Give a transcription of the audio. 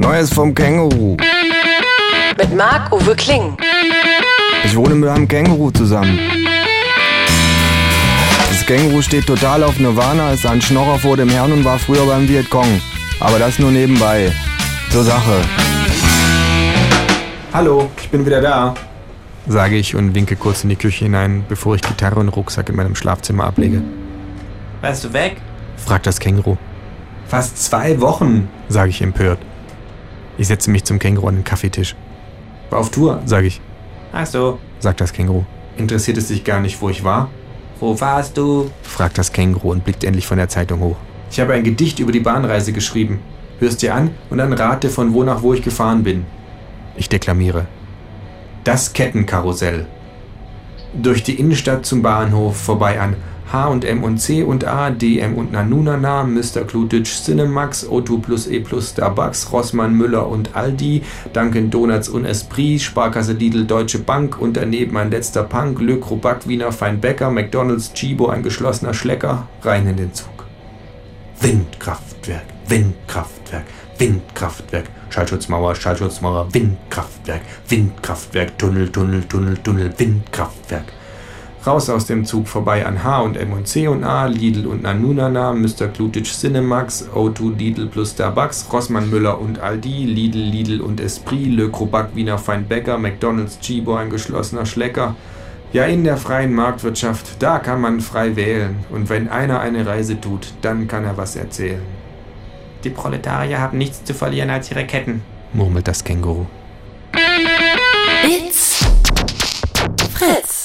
Neues vom Känguru. Mit Marc-Uwe Kling. Ich wohne mit einem Känguru zusammen. Das Känguru steht total auf Nirvana, ist ein Schnorrer vor dem Herrn und war früher beim Vietcong. Aber das nur nebenbei. Zur Sache. Hallo, ich bin wieder da. sage ich und winke kurz in die Küche hinein, bevor ich Gitarre und Rucksack in meinem Schlafzimmer ablege. Warst du weg? Fragt das Känguru, Fast zwei Wochen. sage ich empört. Ich setze mich zum Känguru an den Kaffeetisch, War auf Tour. sage ich, Ach so. sagt das Känguru. Interessiert es dich gar nicht, wo ich war? Wo warst du? fragt das Känguru und blickt endlich von der Zeitung hoch. Ich habe ein Gedicht über die Bahnreise geschrieben. Hörst dir an und dann rate von wo nach wo ich gefahren bin. Ich deklamiere. Das Kettenkarussell. Durch die Innenstadt zum Bahnhof, vorbei an H&M und C und A, DM und Nanunana, Mr. Klutitsch, Cinemax, O2 plus E plus Starbucks, Rossmann, Müller und Aldi, Dunkin Donuts und Esprit, Sparkasse Lidl, Deutsche Bank und daneben ein letzter Punk, Le Back, Wiener Feinbäcker, McDonalds, Chibo, ein geschlossener Schlecker, rein in den Zug. Windkraftwerk, Windkraftwerk, Windkraftwerk, Schallschutzmauer, Schallschutzmauer, Windkraftwerk, Windkraftwerk, Tunnel, Tunnel, Tunnel, Tunnel, Windkraftwerk. Raus aus dem Zug vorbei an H und M und C und A, Lidl und Nanunana, Mr. Klutitsch Cinemax, O2 Lidl plus Starbucks, Rossmann Müller und Aldi, Lidl, Lidl und Esprit, Le Back, Wiener Feinbäcker, McDonalds, Chibo, ein geschlossener Schlecker. Ja, in der freien Marktwirtschaft, da kann man frei wählen. Und wenn einer eine Reise tut, dann kann er was erzählen. Die Proletarier haben nichts zu verlieren als ihre Ketten. Murmelt das Känguru. It's Fritz.